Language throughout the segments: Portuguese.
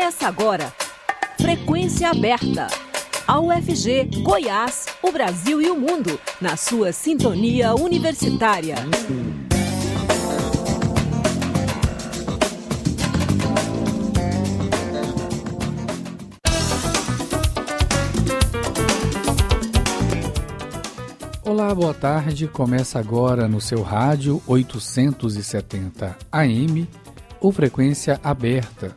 Começa agora. Frequência aberta. A UFG, Goiás, o Brasil e o mundo, na sua sintonia universitária. Olá, boa tarde. Começa agora no seu rádio 870 AM, ou frequência aberta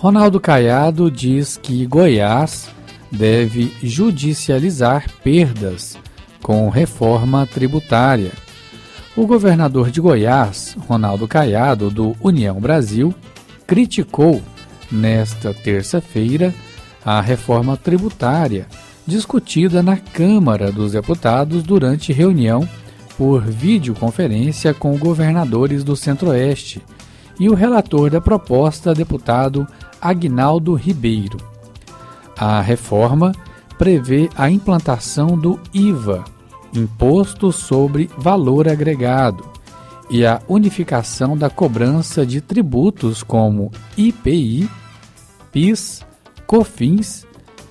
Ronaldo Caiado diz que Goiás deve judicializar perdas com reforma tributária. O governador de Goiás, Ronaldo Caiado, do União Brasil, criticou nesta terça-feira a reforma tributária discutida na Câmara dos Deputados durante reunião por videoconferência com governadores do Centro-Oeste e o relator da proposta, deputado Agnaldo Ribeiro. A reforma prevê a implantação do IVA, Imposto sobre Valor Agregado, e a unificação da cobrança de tributos como IPI, PIS, COFINS,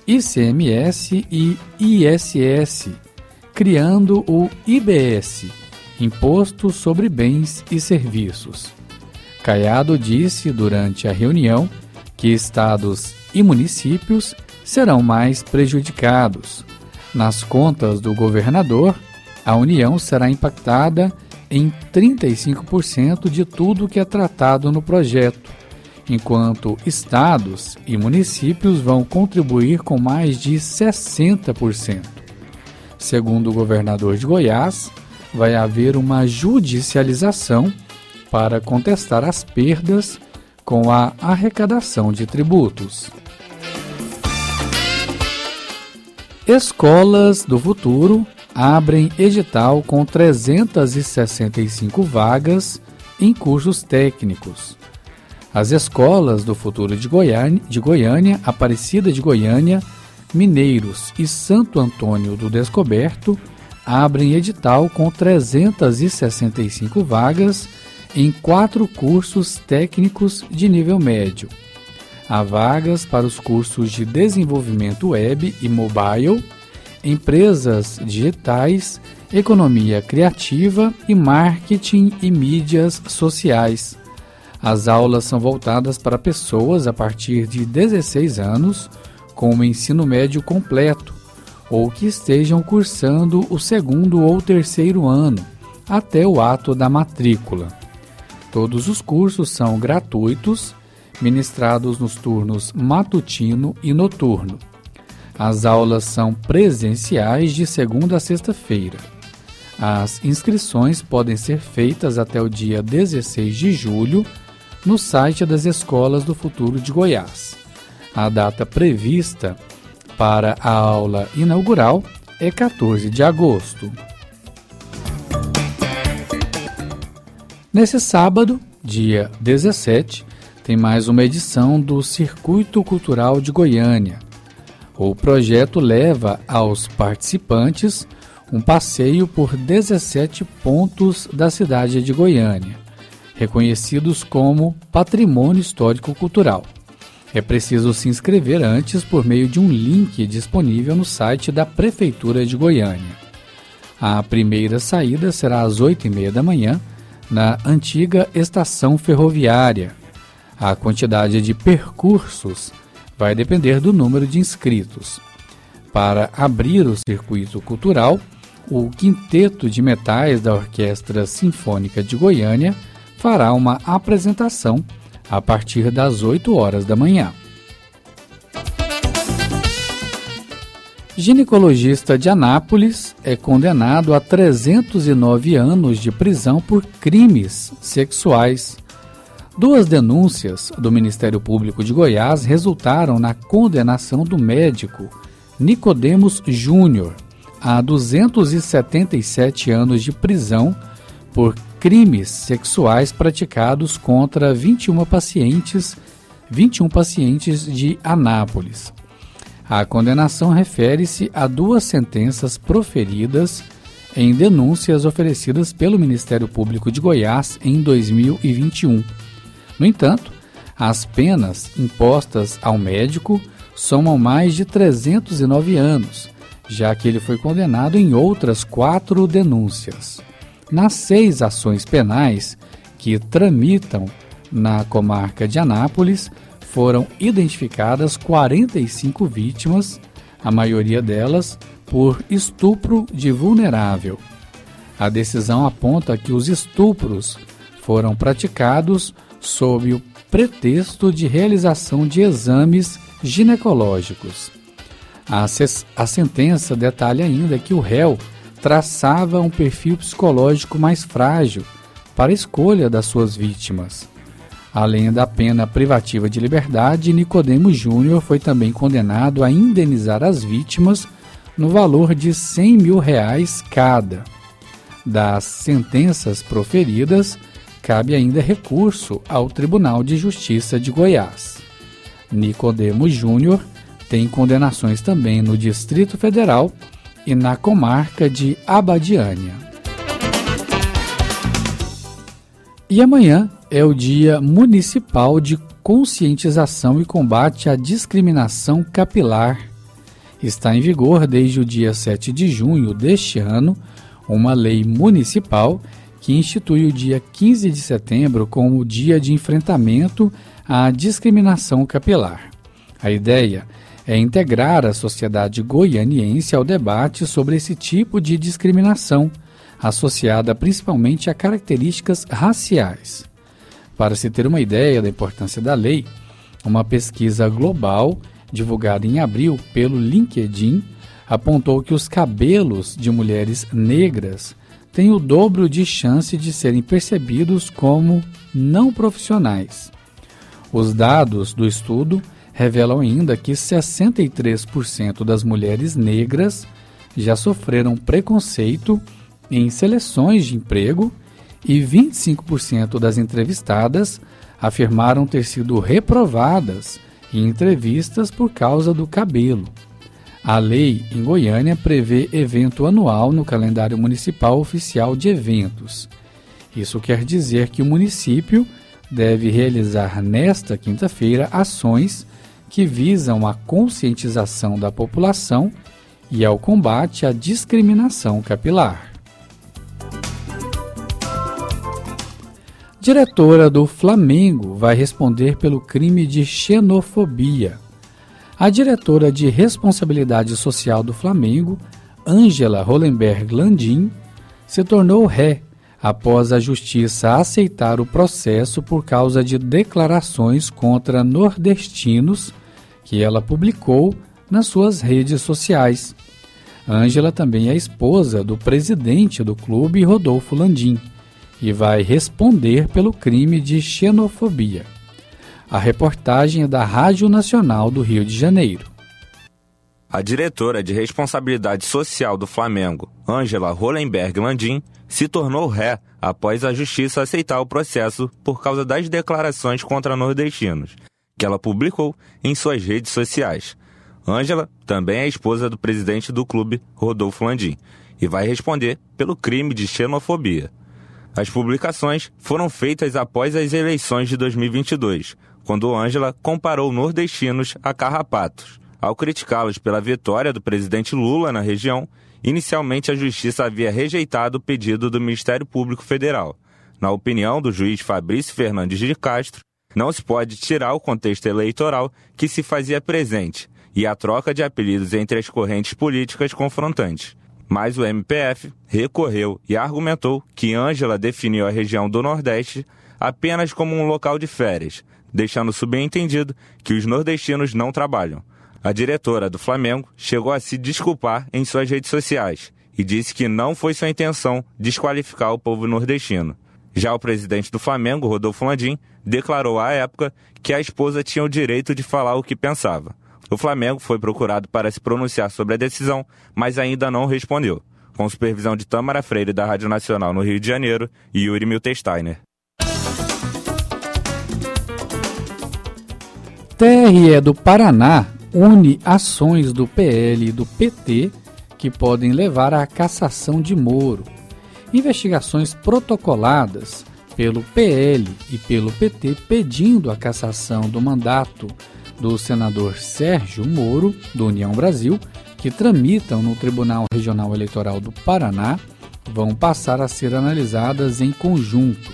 ICMS e ISS, criando o IBS, Imposto sobre Bens e Serviços. Caiado disse durante a reunião que estados e municípios serão mais prejudicados. Nas contas do governador, a União será impactada em 35% de tudo que é tratado no projeto, enquanto estados e municípios vão contribuir com mais de 60%. Segundo o governador de Goiás, vai haver uma judicialização para contestar as perdas com a arrecadação de tributos. Escolas do Futuro abrem edital com 365 vagas em cursos técnicos. As escolas do futuro de Goiânia, de Goiânia, Aparecida de Goiânia, Mineiros e Santo Antônio do Descoberto abrem edital com 365 vagas em quatro cursos técnicos de nível médio. Há vagas para os cursos de desenvolvimento web e mobile, empresas digitais, economia criativa e marketing e mídias sociais. As aulas são voltadas para pessoas a partir de 16 anos com o ensino médio completo ou que estejam cursando o segundo ou terceiro ano até o ato da matrícula. Todos os cursos são gratuitos, ministrados nos turnos matutino e noturno. As aulas são presenciais de segunda a sexta-feira. As inscrições podem ser feitas até o dia 16 de julho no site das Escolas do Futuro de Goiás. A data prevista para a aula inaugural é 14 de agosto. Nesse sábado, dia 17, tem mais uma edição do Circuito Cultural de Goiânia. O projeto leva aos participantes um passeio por 17 pontos da cidade de Goiânia, reconhecidos como Patrimônio Histórico Cultural. É preciso se inscrever antes por meio de um link disponível no site da Prefeitura de Goiânia. A primeira saída será às 8h30 da manhã na antiga estação ferroviária. A quantidade de percursos vai depender do número de inscritos. Para abrir o circuito cultural, o Quinteto de Metais da Orquestra Sinfônica de Goiânia fará uma apresentação a partir das 8 horas da manhã. Ginecologista de Anápolis é condenado a 309 anos de prisão por crimes sexuais. Duas denúncias do Ministério Público de Goiás resultaram na condenação do médico Nicodemos Júnior a 277 anos de prisão por crimes sexuais praticados contra 21 pacientes, 21 pacientes de Anápolis. A condenação refere-se a duas sentenças proferidas em denúncias oferecidas pelo Ministério Público de Goiás em 2021. No entanto, as penas impostas ao médico somam mais de 309 anos, já que ele foi condenado em outras quatro denúncias. Nas seis ações penais que tramitam na comarca de Anápolis, foram identificadas 45 vítimas, a maioria delas por estupro de vulnerável. A decisão aponta que os estupros foram praticados sob o pretexto de realização de exames ginecológicos. A, a sentença detalha ainda que o réu traçava um perfil psicológico mais frágil para a escolha das suas vítimas. Além da pena privativa de liberdade, Nicodemo Júnior foi também condenado a indenizar as vítimas no valor de 100 mil reais cada. Das sentenças proferidas, cabe ainda recurso ao Tribunal de Justiça de Goiás. Nicodemo Júnior tem condenações também no Distrito Federal e na comarca de Abadiânia. E amanhã é o Dia Municipal de Conscientização e Combate à Discriminação Capilar. Está em vigor desde o dia 7 de junho deste ano uma lei municipal que institui o dia 15 de setembro como Dia de Enfrentamento à Discriminação Capilar. A ideia é integrar a sociedade goianiense ao debate sobre esse tipo de discriminação, associada principalmente a características raciais. Para se ter uma ideia da importância da lei, uma pesquisa global divulgada em abril pelo LinkedIn apontou que os cabelos de mulheres negras têm o dobro de chance de serem percebidos como não profissionais. Os dados do estudo revelam ainda que 63% das mulheres negras já sofreram preconceito em seleções de emprego e 25% das entrevistadas afirmaram ter sido reprovadas em entrevistas por causa do cabelo. A lei em Goiânia prevê evento anual no calendário municipal oficial de eventos. Isso quer dizer que o município deve realizar nesta quinta-feira ações que visam a conscientização da população e ao combate à discriminação capilar. Diretora do Flamengo vai responder pelo crime de xenofobia. A diretora de Responsabilidade Social do Flamengo, Ângela Hollenberg Landim, se tornou ré após a justiça aceitar o processo por causa de declarações contra nordestinos que ela publicou nas suas redes sociais. Ângela também é esposa do presidente do clube, Rodolfo Landim, e vai responder pelo crime de xenofobia. A reportagem é da Rádio Nacional do Rio de Janeiro. A diretora de responsabilidade social do Flamengo, Ângela Hollenberg Landim, se tornou ré após a justiça aceitar o processo por causa das declarações contra nordestinos, que ela publicou em suas redes sociais. Ângela também é esposa do presidente do clube, Rodolfo Landim, e vai responder pelo crime de xenofobia. As publicações foram feitas após as eleições de 2022, quando Ângela comparou nordestinos a carrapatos. Ao criticá-los pela vitória do presidente Lula na região, inicialmente a justiça havia rejeitado o pedido do Ministério Público Federal. Na opinião do juiz Fabrício Fernandes de Castro, não se pode tirar o contexto eleitoral que se fazia presente e a troca de apelidos entre as correntes políticas confrontantes. Mas o MPF recorreu e argumentou que Ângela definiu a região do Nordeste apenas como um local de férias, deixando subentendido que os nordestinos não trabalham. A diretora do Flamengo chegou a se desculpar em suas redes sociais e disse que não foi sua intenção desqualificar o povo nordestino. Já o presidente do Flamengo, Rodolfo Landim, declarou à época que a esposa tinha o direito de falar o que pensava. O Flamengo foi procurado para se pronunciar sobre a decisão, mas ainda não respondeu. Com supervisão de Tâmara Freire da Rádio Nacional no Rio de Janeiro e Yuri Miltesteiner. TRE do Paraná une ações do PL e do PT que podem levar à cassação de Moro. Investigações protocoladas pelo PL e pelo PT pedindo a cassação do mandato do senador Sérgio Moro, do União Brasil, que tramitam no Tribunal Regional Eleitoral do Paraná, vão passar a ser analisadas em conjunto.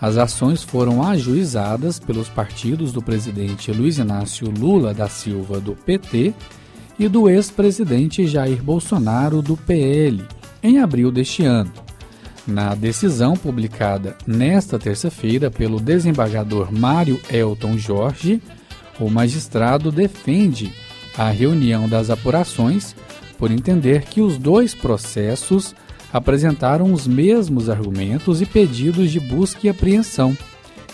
As ações foram ajuizadas pelos partidos do presidente Luiz Inácio Lula da Silva, do PT, e do ex-presidente Jair Bolsonaro, do PL, em abril deste ano. Na decisão publicada nesta terça-feira pelo desembargador Mário Elton Jorge, o magistrado defende a reunião das apurações por entender que os dois processos apresentaram os mesmos argumentos e pedidos de busca e apreensão,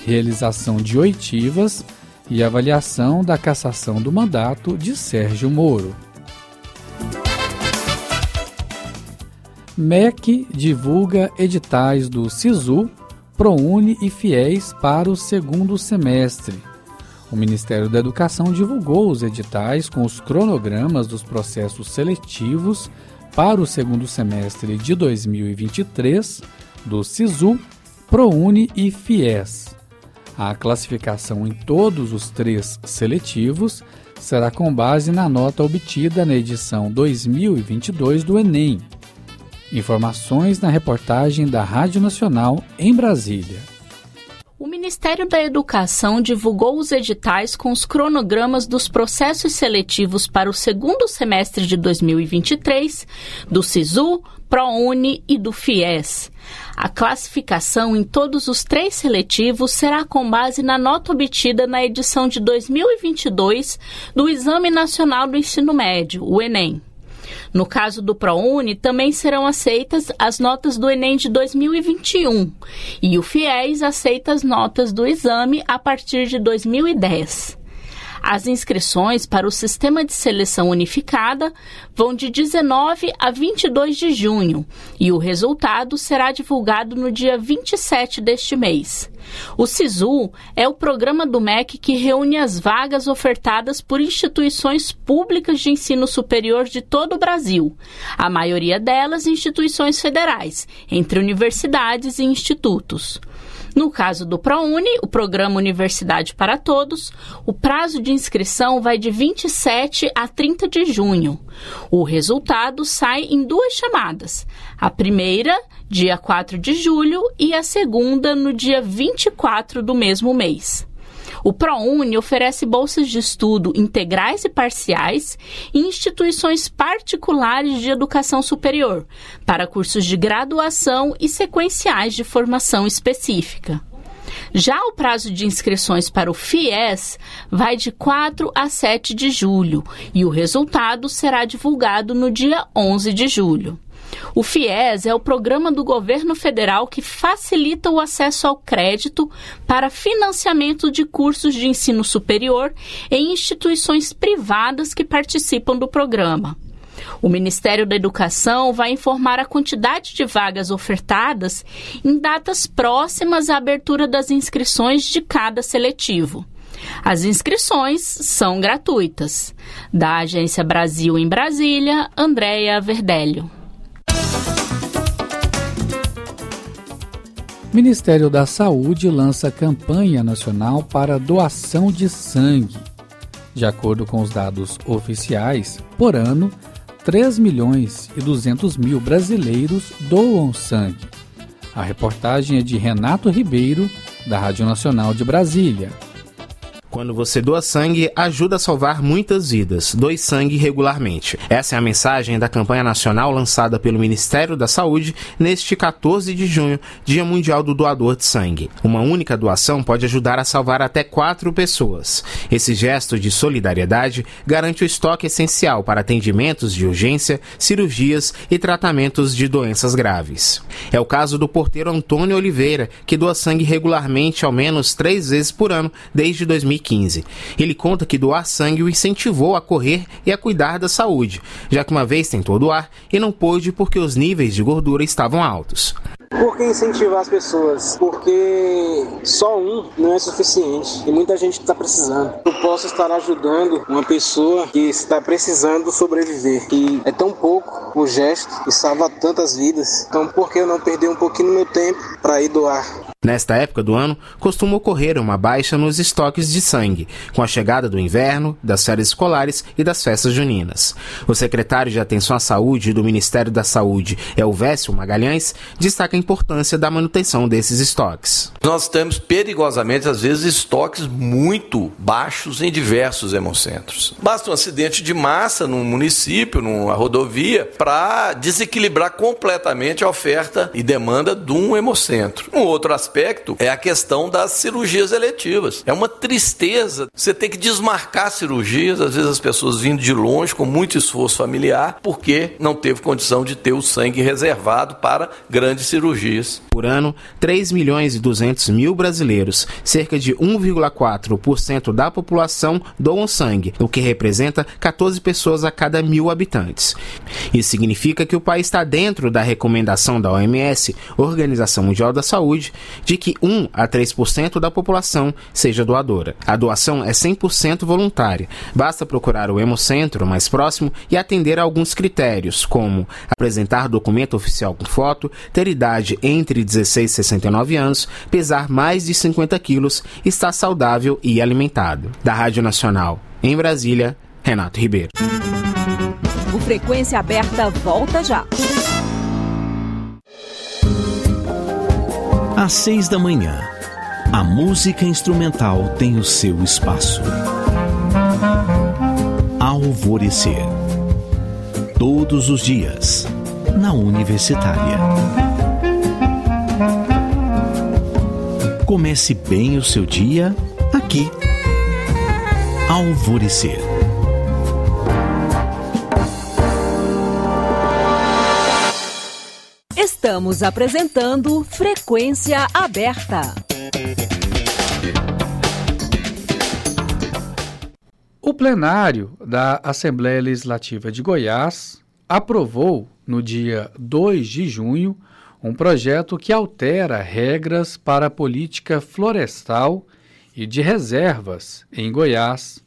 realização de oitivas e avaliação da cassação do mandato de Sérgio Moro. MEC divulga editais do SISU, ProUni e FIES para o segundo semestre. O Ministério da Educação divulgou os editais com os cronogramas dos processos seletivos para o segundo semestre de 2023 do SISU, ProUni e FIES. A classificação em todos os três seletivos será com base na nota obtida na edição 2022 do Enem. Informações na reportagem da Rádio Nacional em Brasília. Ministério da Educação divulgou os editais com os cronogramas dos processos seletivos para o segundo semestre de 2023 do SISU, ProUni e do FIES. A classificação em todos os três seletivos será com base na nota obtida na edição de 2022 do Exame Nacional do Ensino Médio, o Enem. No caso do ProUni, também serão aceitas as notas do Enem de 2021 e o FIES aceita as notas do exame a partir de 2010. As inscrições para o Sistema de Seleção Unificada vão de 19 a 22 de junho e o resultado será divulgado no dia 27 deste mês. O SISU é o programa do MEC que reúne as vagas ofertadas por instituições públicas de ensino superior de todo o Brasil, a maioria delas instituições federais, entre universidades e institutos. No caso do ProUni, o programa Universidade para Todos, o prazo de inscrição vai de 27 a 30 de junho. O resultado sai em duas chamadas. A primeira, dia 4 de julho, e a segunda, no dia 24 do mesmo mês. O ProUni oferece bolsas de estudo integrais e parciais em instituições particulares de educação superior, para cursos de graduação e sequenciais de formação específica. Já o prazo de inscrições para o FIES vai de 4 a 7 de julho e o resultado será divulgado no dia 11 de julho. O FIES é o programa do governo federal que facilita o acesso ao crédito para financiamento de cursos de ensino superior em instituições privadas que participam do programa. O Ministério da Educação vai informar a quantidade de vagas ofertadas em datas próximas à abertura das inscrições de cada seletivo. As inscrições são gratuitas. Da Agência Brasil em Brasília, Andréia Verdélio. Ministério da Saúde lança campanha nacional para doação de sangue. De acordo com os dados oficiais, por ano, 3 milhões e 200 mil brasileiros doam sangue. A reportagem é de Renato Ribeiro, da Rádio Nacional de Brasília. Quando você doa sangue, ajuda a salvar muitas vidas. Doe sangue regularmente. Essa é a mensagem da campanha nacional lançada pelo Ministério da Saúde neste 14 de junho, Dia Mundial do Doador de Sangue. Uma única doação pode ajudar a salvar até quatro pessoas. Esse gesto de solidariedade garante o estoque essencial para atendimentos de urgência, cirurgias e tratamentos de doenças graves. É o caso do porteiro Antônio Oliveira, que doa sangue regularmente ao menos três vezes por ano desde 2015. 2015. Ele conta que doar sangue o incentivou a correr e a cuidar da saúde, já que uma vez tentou doar e não pôde porque os níveis de gordura estavam altos. Por que incentivar as pessoas? Porque só um não é suficiente e muita gente está precisando. Eu posso estar ajudando uma pessoa que está precisando sobreviver e é tão pouco o gesto e salva tantas vidas. Então, por que eu não perder um pouquinho do meu tempo para ir doar? Nesta época do ano, costuma ocorrer uma baixa nos estoques de sangue, com a chegada do inverno, das férias escolares e das festas juninas. O secretário de Atenção à Saúde do Ministério da Saúde, Elvésio Magalhães, destaca importância da manutenção desses estoques. Nós temos perigosamente, às vezes, estoques muito baixos em diversos hemocentros. Basta um acidente de massa num município, numa rodovia, para desequilibrar completamente a oferta e demanda de um hemocentro. Um outro aspecto é a questão das cirurgias eletivas. É uma tristeza. Você tem que desmarcar cirurgias, às vezes as pessoas vindo de longe com muito esforço familiar, porque não teve condição de ter o sangue reservado para grandes cirurgias. Por ano, 3 milhões e 200 mil brasileiros, cerca de 1,4% da população, doam sangue, o que representa 14 pessoas a cada mil habitantes. Isso significa que o país está dentro da recomendação da OMS, Organização Mundial da Saúde, de que 1 a 3% da população seja doadora. A doação é 100% voluntária. Basta procurar o hemocentro mais próximo e atender a alguns critérios, como apresentar documento oficial com foto, ter idade entre 16 e 69 anos, pesar mais de 50 quilos, estar saudável e alimentado. Da Rádio Nacional, em Brasília, Renato Ribeiro. O Frequência Aberta volta já. Às seis da manhã, a música instrumental tem o seu espaço. Alvorecer. Todos os dias, na Universitária. Comece bem o seu dia aqui. Alvorecer. Estamos apresentando Frequência Aberta. O plenário da Assembleia Legislativa de Goiás aprovou, no dia 2 de junho, um projeto que altera regras para a política florestal e de reservas em Goiás,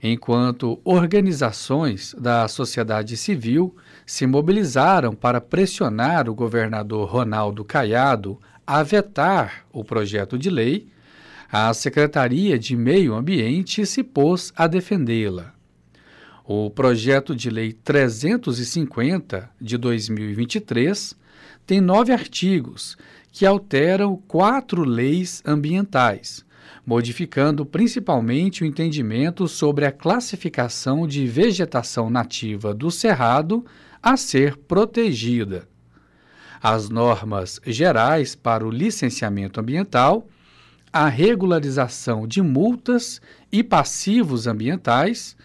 enquanto organizações da sociedade civil se mobilizaram para pressionar o governador Ronaldo Caiado a vetar o projeto de lei, a Secretaria de Meio Ambiente se pôs a defendê-la. O projeto de lei 350 de 2023 tem nove artigos que alteram quatro leis ambientais, modificando principalmente o entendimento sobre a classificação de vegetação nativa do cerrado a ser protegida. As normas gerais para o licenciamento ambiental, a regularização de multas e passivos ambientais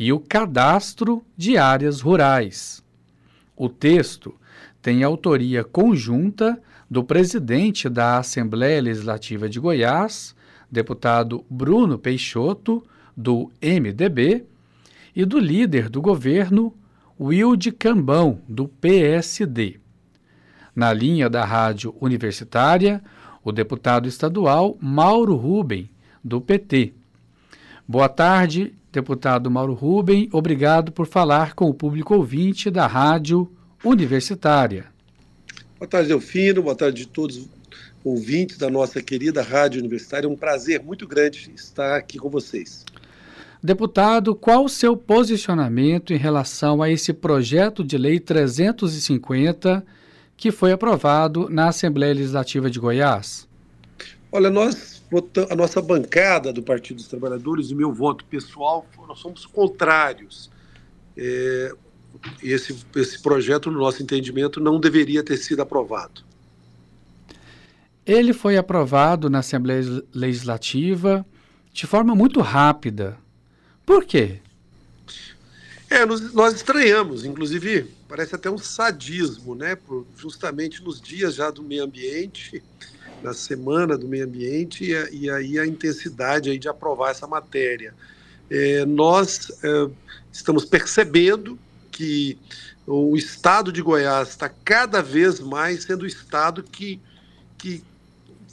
e o cadastro de áreas rurais. O texto tem autoria conjunta do presidente da Assembleia Legislativa de Goiás, deputado Bruno Peixoto, do MDB, e do líder do governo, Wilde Cambão, do PSD. Na linha da Rádio Universitária, o deputado estadual Mauro Rubem, do PT. Boa tarde, deputado Mauro Rubem. Obrigado por falar com o público ouvinte da Rádio Universitária. Boa tarde, Delfino. Boa tarde a todos ouvintes da nossa querida Rádio Universitária. É um prazer muito grande estar aqui com vocês. Deputado, qual o seu posicionamento em relação a esse projeto de lei 350 que foi aprovado na Assembleia Legislativa de Goiás? Olha, nós a nossa bancada do Partido dos Trabalhadores, o meu voto pessoal, nós somos contrários. É, esse, esse projeto, no nosso entendimento, não deveria ter sido aprovado. Ele foi aprovado na Assembleia Legislativa de forma muito rápida. Por quê? É, nós, nós estranhamos, inclusive, parece até um sadismo, né? Por, justamente nos dias já do meio ambiente, na semana do meio ambiente, e, e aí a intensidade aí de aprovar essa matéria. É, nós é, estamos percebendo que o estado de Goiás está cada vez mais sendo o estado que, que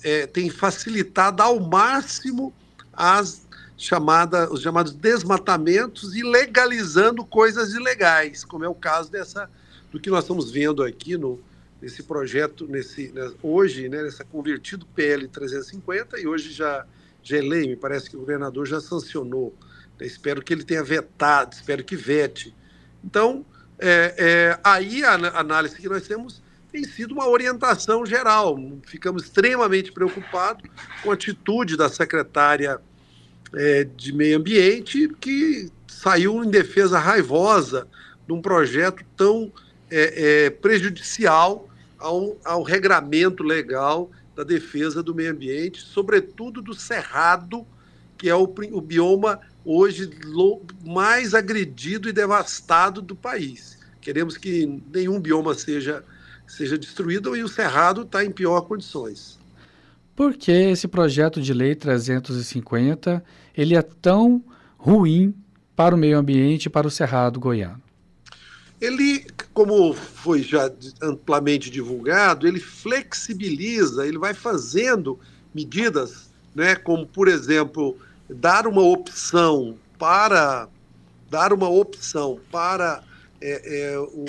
é, tem facilitado ao máximo as chamada, os chamados desmatamentos e legalizando coisas ilegais, como é o caso dessa do que nós estamos vendo aqui no nesse projeto, nesse né, hoje, né, nessa convertido PL 350 e hoje já já é lei, me parece que o governador já sancionou. Né, espero que ele tenha vetado, espero que vete. Então, é, é, aí a análise que nós temos tem sido uma orientação geral. Ficamos extremamente preocupados com a atitude da secretária é, de meio ambiente que saiu em defesa raivosa de um projeto tão é, é, prejudicial ao, ao regramento legal da defesa do meio ambiente, sobretudo do cerrado, que é o, o bioma hoje mais agredido e devastado do país. Queremos que nenhum bioma seja, seja destruído e o cerrado está em pior condições. Por que esse projeto de lei 350 ele é tão ruim para o meio ambiente e para o cerrado goiano? Ele, como foi já amplamente divulgado, ele flexibiliza, ele vai fazendo medidas, né, como por exemplo, dar uma opção para dar uma opção para é, é, o,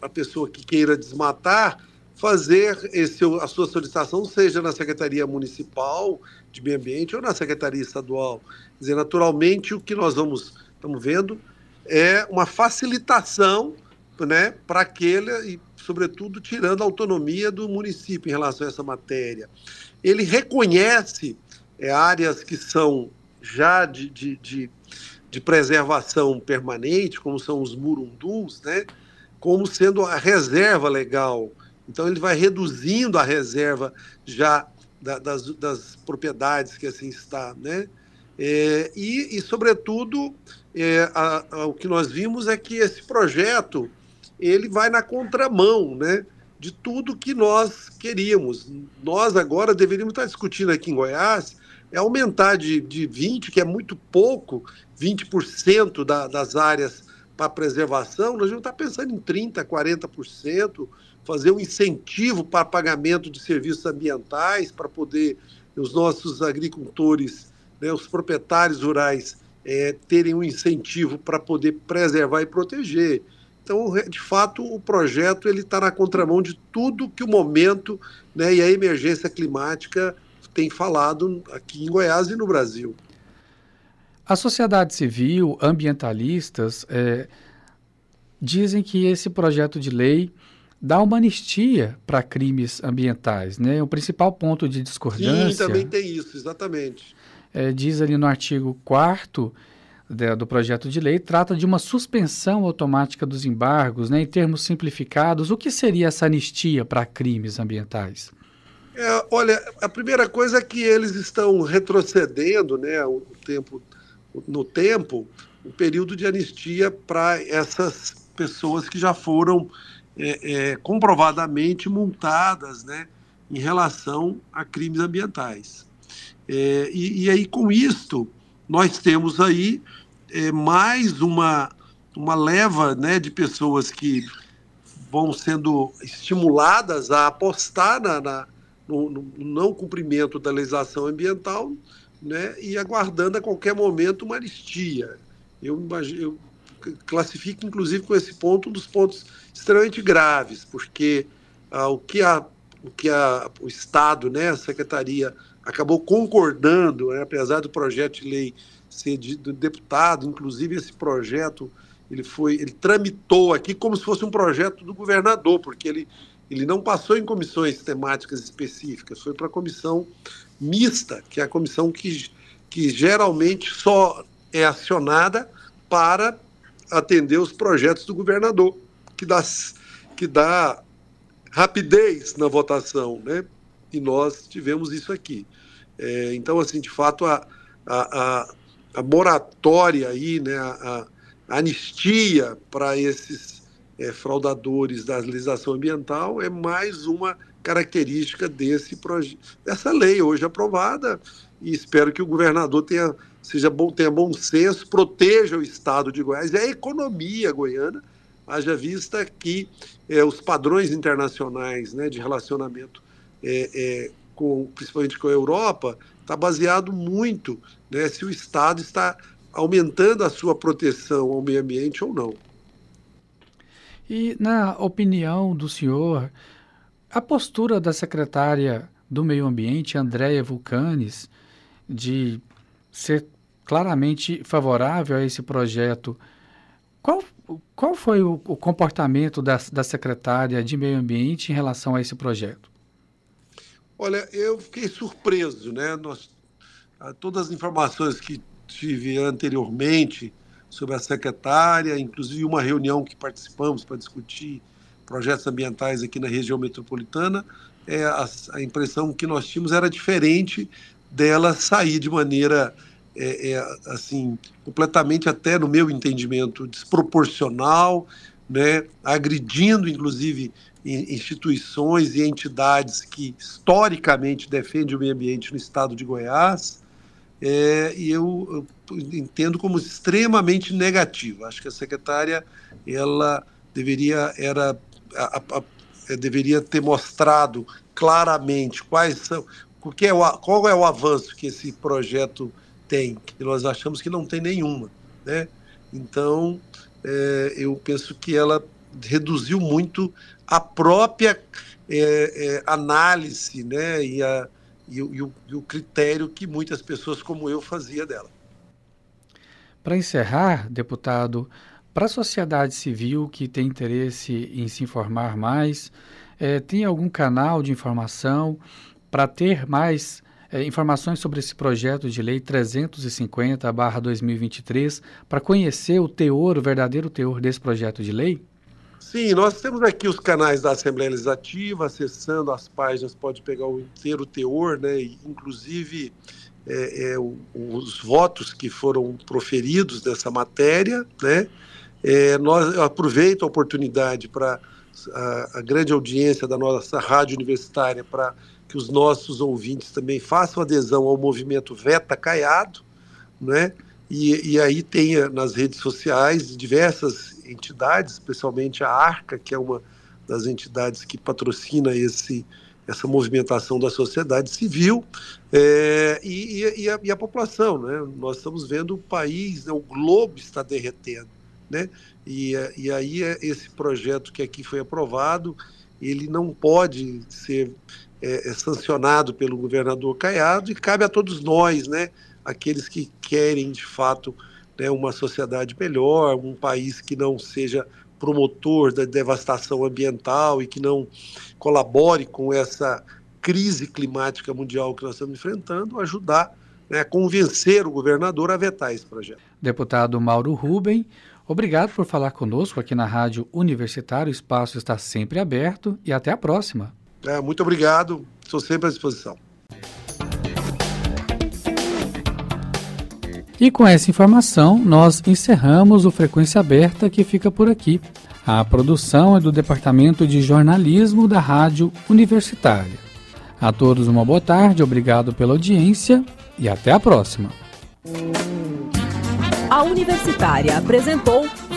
a pessoa que queira desmatar fazer esse, a sua solicitação, seja na Secretaria Municipal de Meio Ambiente ou na Secretaria Estadual. Quer dizer, naturalmente, o que nós vamos, estamos vendo é uma facilitação né, para aquele, e, sobretudo, tirando a autonomia do município em relação a essa matéria. Ele reconhece é, áreas que são já de, de, de, de preservação permanente, como são os murundus, né, como sendo a reserva legal então ele vai reduzindo a reserva já da, das, das, propriedades que assim está, né? É, e, e, sobretudo, é, a, a, o que nós vimos é que esse projeto ele vai na contramão, né? De tudo que nós queríamos. Nós agora deveríamos estar discutindo aqui em Goiás é aumentar de, de 20, que é muito pouco, 20% da, das áreas para preservação, nós vamos estar pensando em 30%, 40%, fazer um incentivo para pagamento de serviços ambientais, para poder os nossos agricultores, né, os proprietários rurais, é, terem um incentivo para poder preservar e proteger. Então, de fato, o projeto ele está na contramão de tudo que o momento né, e a emergência climática tem falado aqui em Goiás e no Brasil. A sociedade civil, ambientalistas, é, dizem que esse projeto de lei dá uma anistia para crimes ambientais, né? O principal ponto de discordância... Sim, também tem isso, exatamente. É, diz ali no artigo 4 do projeto de lei, trata de uma suspensão automática dos embargos, né? Em termos simplificados, o que seria essa anistia para crimes ambientais? É, olha, a primeira coisa é que eles estão retrocedendo, né, o tempo, no tempo, o período de anistia para essas pessoas que já foram é, é, comprovadamente multadas né, em relação a crimes ambientais. É, e, e, aí, com isto, nós temos aí é, mais uma, uma leva né, de pessoas que vão sendo estimuladas a apostar na, na no, no, não cumprimento da legislação ambiental né, e aguardando a qualquer momento uma anistia. Eu, eu classifico, inclusive, com esse ponto, um dos pontos extremamente graves, porque ah, o que, a, o, que a, o Estado, né, a Secretaria, acabou concordando, né, apesar do projeto de lei ser de, do deputado, inclusive esse projeto ele foi, ele tramitou aqui como se fosse um projeto do governador, porque ele, ele não passou em comissões temáticas específicas, foi para a comissão mista, que é a comissão que, que geralmente só é acionada para atender os projetos do governador, que dá, que dá rapidez na votação, né? E nós tivemos isso aqui. É, então, assim, de fato, a, a, a, a moratória aí, né, a, a anistia para esses é, fraudadores da legislação ambiental é mais uma característica desse dessa lei hoje aprovada e espero que o governador tenha seja bom tenha bom senso proteja o estado de Goiás e a economia goiana haja vista que é, os padrões internacionais né, de relacionamento é, é, com principalmente com a Europa está baseado muito né, se o estado está aumentando a sua proteção ao meio ambiente ou não e na opinião do senhor a postura da secretária do Meio Ambiente, Andréia Vulcanes, de ser claramente favorável a esse projeto, qual, qual foi o, o comportamento da, da secretária de Meio Ambiente em relação a esse projeto? Olha, eu fiquei surpreso, né? Nós, todas as informações que tive anteriormente sobre a secretária, inclusive uma reunião que participamos para discutir projetos ambientais aqui na região metropolitana, é, a, a, impressão que nós tínhamos era diferente dela sair de maneira é, é, assim completamente até no meu entendimento desproporcional, né, agredindo inclusive instituições e entidades que historicamente defendem o meio ambiente no estado de Goiás. É, e eu, eu, entendo como extremamente negativo. Acho que a secretária ela deveria era a, a, a, deveria ter mostrado claramente quais são, o que é o, qual é o avanço que esse projeto tem, que nós achamos que não tem nenhuma. Né? Então, é, eu penso que ela reduziu muito a própria é, é, análise né? e, a, e, e, o, e o critério que muitas pessoas como eu fazia dela. Para encerrar, deputado, para a sociedade civil que tem interesse em se informar mais, é, tem algum canal de informação para ter mais é, informações sobre esse projeto de lei 350-2023, para conhecer o teor, o verdadeiro teor desse projeto de lei? Sim, nós temos aqui os canais da Assembleia Legislativa, acessando as páginas, pode pegar o inteiro teor, né, inclusive é, é, os votos que foram proferidos dessa matéria, né, é, nós, eu aproveito a oportunidade para a, a, grande audiência da nossa rádio universitária para que os nossos ouvintes também façam adesão ao movimento Veta Caiado, né? E, e aí tem eh, nas redes sociais diversas entidades, especialmente a Arca, que é uma das entidades que patrocina esse, essa movimentação da sociedade civil é, e, e, a, e, a, população. Né? Nós estamos vendo o país, né, o globo está derretendo. Né? E, e aí é esse projeto que aqui foi aprovado, ele não pode ser é, é, sancionado pelo governador Caiado e cabe a todos nós, né? aqueles que querem de fato né, uma sociedade melhor, um país que não seja promotor da devastação ambiental e que não colabore com essa crise climática mundial que nós estamos enfrentando, ajudar né, a convencer o governador a vetar esse projeto. Deputado Mauro Ruben, Obrigado por falar conosco aqui na Rádio Universitário. O espaço está sempre aberto e até a próxima. É, muito obrigado. Estou sempre à disposição. E com essa informação, nós encerramos o Frequência Aberta que fica por aqui. A produção é do Departamento de Jornalismo da Rádio Universitária. A todos uma boa tarde, obrigado pela audiência e até a próxima. A Universitária apresentou